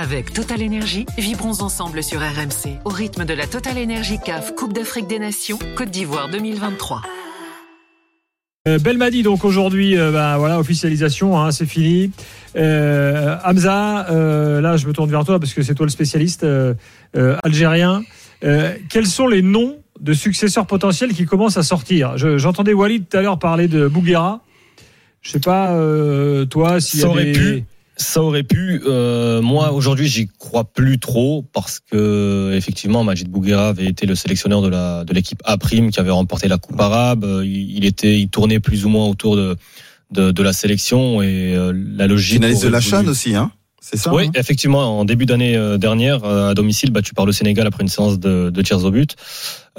Avec Total Energy, vibrons ensemble sur RMC au rythme de la Total Energy CAF Coupe d'Afrique des Nations Côte d'Ivoire 2023. Euh, Belmadi donc aujourd'hui, euh, bah, voilà officialisation, hein, c'est fini. Euh, Hamza, euh, là je me tourne vers toi parce que c'est toi le spécialiste euh, euh, algérien. Euh, quels sont les noms de successeurs potentiels qui commencent à sortir? Je- J'entendais Walid tout à l'heure parler de Bouguera. Je sais pas euh, toi s'il y a Ça aurait des... pu. Ça aurait pu. Euh, moi, aujourd'hui, j'y crois plus trop parce que effectivement, Majid Bouguera avait été le sélectionneur de la de l'équipe A prime qui avait remporté la Coupe arabe. Euh, Il, était, il tournait plus ou moins autour de de, de la sélection et euh, la logique. Finaliste de la voulu- Chan aussi, hein C'est ça Oui, hein effectivement, en début d'année euh, dernière, euh, à domicile, battu par le Sénégal après une séance de, de tirs au but.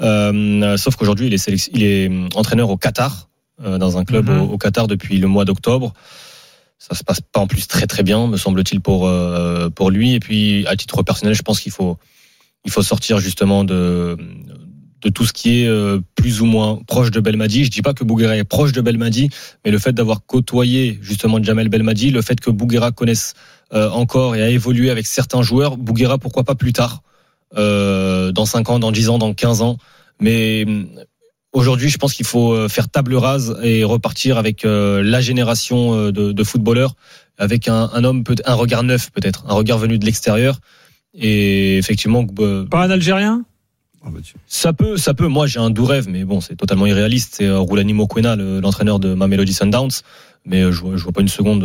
Euh, sauf qu'aujourd'hui, il est, il est entraîneur au Qatar, euh, dans un club Mhm. au, au Qatar depuis le mois d'octobre. Ça se passe pas en plus très très bien, me semble-t-il pour euh, pour lui. Et puis, à titre personnel, je pense qu'il faut il faut sortir justement de de tout ce qui est euh, plus ou moins proche de Belmadi. Je dis pas que Bouguera est proche de Belmadi, mais le fait d'avoir côtoyé justement Jamel Belmadi, le fait que Bouguera connaisse euh, encore et a évolué avec certains joueurs, Bouguera pourquoi pas plus tard, euh, dans 5 ans, dans 10 ans, dans 15 ans. Mais aujourd'hui, je pense qu'il faut euh, faire table rase et repartir avec euh, la génération euh, de, de footballeurs, avec un, un homme, peut un regard neuf peut-être, un regard venu de l'extérieur. Et effectivement, euh, Pas un Algérien? Ah bah, ça peut, ça peut. Moi, j'ai un doux rêve, mais bon, c'est totalement irréaliste. C'est Roulani Mokwena, le- l'entraîneur de Mamelody Sundowns. Mais je vois, je vois pas une seconde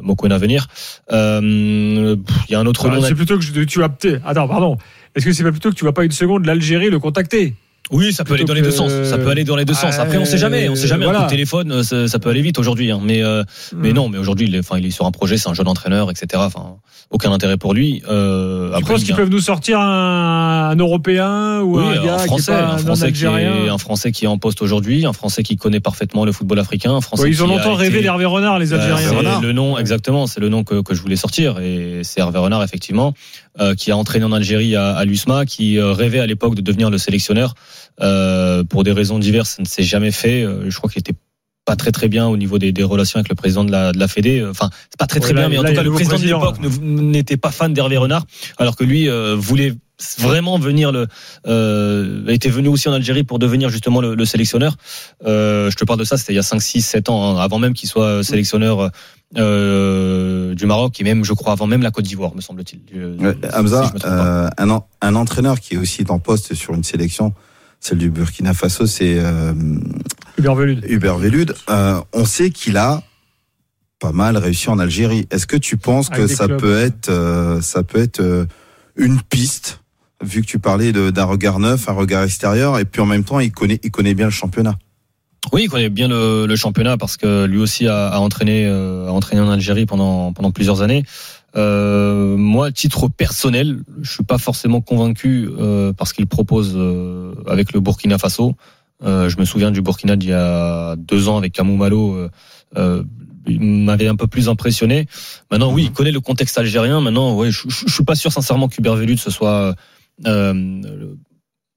Mokwena venir. Euh, Il y a un autre Ah. C'est plutôt que je- tu vas peut-être- Attends, pardon. Est-ce que c'est pas plutôt que tu vas pas une seconde l'Algérie le contacter? Oui, ça peut aller dans les deux sens. Ça peut aller dans les deux sens. Après, on sait jamais. On sait jamais. Voilà. Un coup de téléphone, euh, ça, ça peut aller vite aujourd'hui. hein. Mais euh, mais Hmm. non. Mais aujourd'hui, il est, enfin, il est sur un projet. C'est un jeune entraîneur, etc. Enfin, aucun intérêt pour lui. Euh, Tu après, penses qu'ils a- peuvent nous sortir un, un Européen ou Oui, un gars un français, qui est pas un français qui est Algérien? un français qui est en poste aujourd'hui, un français qui connaît parfaitement le football africain, un français Ouais, Ils ont longtemps rêvé d'Hervé Renard, les Euh, Algériens. le nom, exactement, c'est le nom que, que je voulais sortir. Et c'est Hervé Renard, effectivement, euh, qui a entraîné en Algérie à, à l'USMA, qui euh, rêvait à l'époque de devenir le sélectionneur. Euh, pour des raisons diverses, ça ne s'est jamais fait. Euh, je crois qu'il était pas très très bien au niveau des, des relations avec le président de la, de la Fédé. Enfin, c'est pas très très Ouais, là, bien, mais en là, tout il y a cas, le président de l'époque n'était pas fan d'Hervé Renard, alors que lui euh, voulait vraiment venir le euh, était venu aussi en Algérie pour devenir justement le, le sélectionneur. Euh, je te parle de ça, c'était il y a 5 6 7 ans hein, avant même qu'il soit sélectionneur euh, du Maroc et même je crois avant même la Côte d'Ivoire, me semble-t-il. Ouais, Hamza, euh, un, un entraîneur qui est aussi en poste sur une sélection, celle du Burkina Faso, c'est euh, Hubert Velud. Hubert Velud. Euh, on sait qu'il a pas mal réussi en Algérie. Est-ce que tu penses Avec que ça clubs. peut être, euh, ça peut être euh, une piste, vu que tu parlais d'un regard neuf, un regard extérieur, et puis en même temps, il connaît, il connaît bien le championnat? Oui, il connaît bien le, le championnat parce que lui aussi a, a entraîné, euh, a entraîné en Algérie pendant pendant plusieurs années. Euh, moi, à titre personnel, je suis pas forcément convaincu euh, parce qu'il propose euh, avec le Burkina Faso. Euh, je me souviens du Burkina d'il y a deux ans avec Kamou Malo. Euh, il m'avait un peu plus impressionné. Maintenant, oui, il connaît le contexte algérien. Maintenant, ouais, je, je, je suis pas sûr sincèrement qu'Hubert Velud ce soit euh,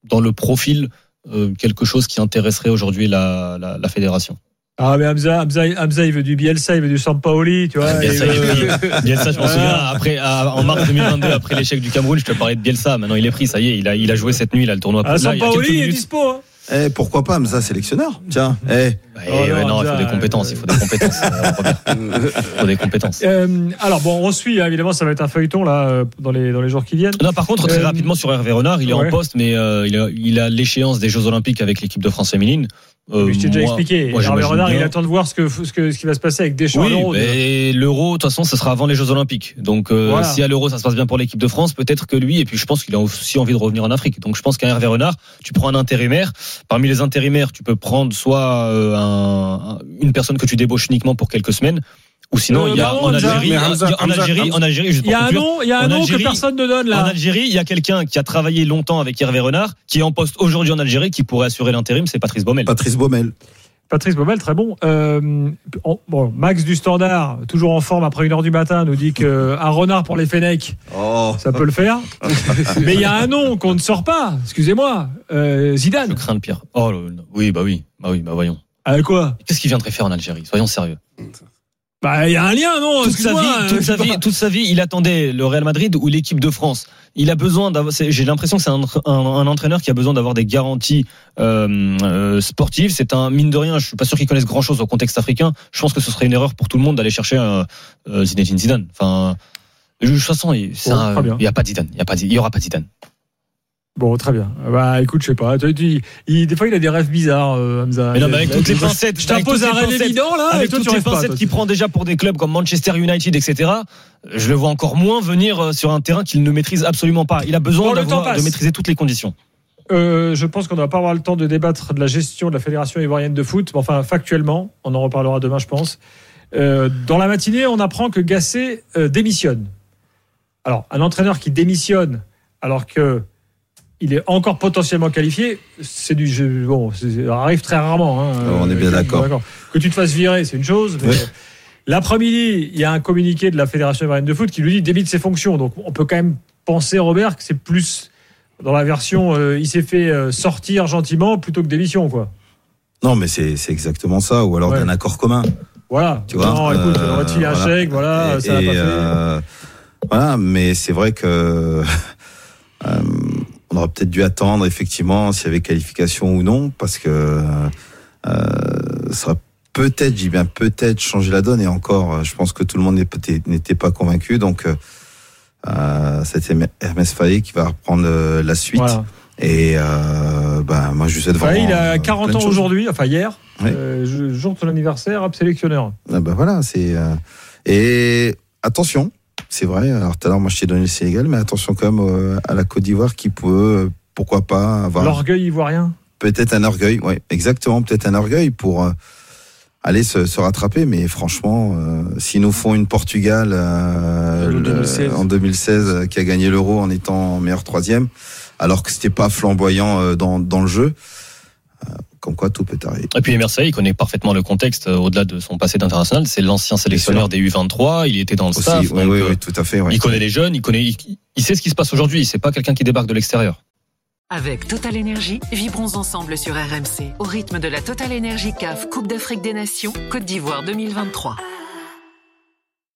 dans le profil euh, quelque chose qui intéresserait aujourd'hui la, la, la fédération. Ah, mais Hamza, Hamza, Hamza, il veut du Bielsa, il veut du Sampaoli, tu vois. Bielsa, il il veut- est Bielsa, je m'en souviens, après, à- en mars 2022, après l'échec du Cameroun, je te parlais de Bielsa. Maintenant, il est pris, ça y est, il a, il a joué cette nuit, là, le tournoi. Ah, là, il Sampaoli est dispo. hein. Eh, pourquoi pas Hamza sélectionneur Tiens, eh, Ouais, Oh ouais, non, non, il faut des compétences, il faut des compétences. euh. Il faut des compétences. Euh, alors, bon, on suit, hein, évidemment, ça va être un feuilleton, là, euh, dans les, dans les jours qui viennent. Non, par contre, très Euh, rapidement sur Hervé Renard, il est ouais. en poste, mais euh, il il a l'échéance des Jeux Olympiques avec l'équipe de France féminine. Euh, je t'ai déjà expliqué. moi, Renard, bien. il attend de voir ce, que, ce, que, ce qui va se passer avec Deschamps. Oui, l'Euro, mais l'euro, de toute façon, ce sera avant les Jeux Olympiques. Donc, euh, Voilà. si à l'euro, ça se passe bien pour l'équipe de France, peut-être que lui, et puis je pense qu'il a aussi envie de revenir en Afrique. Donc, je pense qu'un Hervé Renard, tu prends un intérimaire. Parmi les intérimaires, tu peux prendre soit euh, un- un- une personne que tu débauches uniquement pour quelques semaines, ou sinon, Euh, il y a non, en. Algérie, Mais Hamza, il y a- en Algérie, en Algérie, Il y a un nom, il y a un En nom que Algérie- personne ne donne, en là. Algérie, il y a quelqu'un qui a travaillé longtemps avec Hervé Renard, qui est en poste aujourd'hui en Algérie, qui pourrait assurer l'intérim, c'est Patrice Baumel. Patrice Baumel. Patrice Baumel, très bon. Euh, on- bon. Max du Standard, toujours en forme après une heure du matin, nous dit qu'un renard pour les Fennecs, Oh, ça peut le faire. Mais il y a un nom qu'on ne sort pas, excusez-moi, euh, Je Zidane. crains le pire. Oh, le- oui, bah oui, bah oui, bah voyons. Ah, quoi? Qu'est-ce qu'il viendrait faire en Algérie? Soyons sérieux. Bah, il y a un lien, non toute sa, vie, euh, toute, je sa vie, toute sa vie, il attendait le Real Madrid ou l'équipe de France. Il a besoin d'avoir. J'ai l'impression que c'est un, un- un entraîneur qui a besoin d'avoir des garanties euh, euh, sportives. C'est un mine de rien. Je suis pas sûr qu'il connaisse grand chose au contexte africain. Je pense que ce serait une erreur pour tout le monde d'aller chercher euh, euh, Zinedine Zidane. Enfin, de toute façon, il c'est Bon, un- très bien. il y a pas de Zidane. Il y a pas. de- Il y aura pas de Zidane. Bon, très bien. Bah, écoute, je sais pas. Tu- tu- il- des fois, il a des rêves bizarres, euh, Hamza. Mais non, mais avec toutes les pincettes, Je t'impose un rêve évident, là, et Avec tu toutes les pincettes qu'il prend déjà pour des clubs comme Manchester United, etc. Je le vois encore moins venir euh, sur un terrain qu'il ne maîtrise absolument pas. Il a besoin Bon, de maîtriser toutes les conditions. Euh, je pense qu'on ne va pas avoir le temps de débattre de la gestion de la Fédération ivoirienne de foot. Mais enfin, factuellement, on en reparlera demain, je pense. Euh, dans la matinée, on apprend que Gasset euh, démissionne. Alors, un entraîneur qui démissionne alors que il est encore potentiellement qualifié, c'est du jeu. Bon, ça arrive très rarement. hein. on est bien Euh, d'accord. Que tu te fasses virer, c'est une chose. mais Ouais. L'après-midi, il y a un communiqué de la Fédération ivoirienne de foot qui lui dit démite ses fonctions. Donc, on peut quand même penser, Robert, que c'est plus dans la version euh, il s'est fait euh, sortir gentiment plutôt que démission, quoi. Non, mais c'est exactement ça, ou alors Ouais. d'un accord commun. Voilà. Tu vois, non, écoute, euh, on va te filer un voilà. chèque, voilà, Et- ça et, pas fait. euh, voilà, mais c'est vrai que euh, aurait peut-être dû attendre effectivement s'il y avait qualification ou non, parce que euh, ça aurait peut-être, j'ai bien peut-être changé la donne. Et encore, je pense que tout le monde n'était pas convaincu. Donc, euh, euh, c'était Hermès Faye qui va reprendre euh, la suite. Voilà. Et euh, bah, moi, je lui souhaite vraiment. il a euh, 40 plein de ans aujourd'hui, enfin hier, Ouais. euh, jour de son anniversaire, hop, sélectionneur. Ah bah voilà, c'est et attention, c'est vrai. Alors tout à l'heure, moi, je t'ai donné le Sénégal, mais attention quand même euh, à la Côte d'Ivoire qui peut, euh, pourquoi pas, avoir L'orgueil ivoirien. peut-être un orgueil. Ouais, exactement, peut-être un orgueil pour euh, aller se, se rattraper. Mais franchement, euh, s'ils nous font une Portugal euh, En le- 2016. en 2016 euh, qui a gagné l'Euro en étant meilleur troisième, alors que c'était pas flamboyant dans, dans le jeu. Comme quoi tout peut arriver. Et puis Marseille, il connaît parfaitement le contexte euh, au-delà de son passé d'international. C'est l'ancien sélectionneur des U23. Il était dans le Aussi, staff. oui, donc, oui, euh, oui, tout à fait. ouais. Il connaît les jeunes. Il connaît. Il, il sait ce qui se passe aujourd'hui. C'est pas quelqu'un qui débarque de l'extérieur. Avec Total Énergie, vibrons ensemble sur RMC au rythme de la Total Énergie CAF Coupe d'Afrique des Nations Côte d'Ivoire 2023.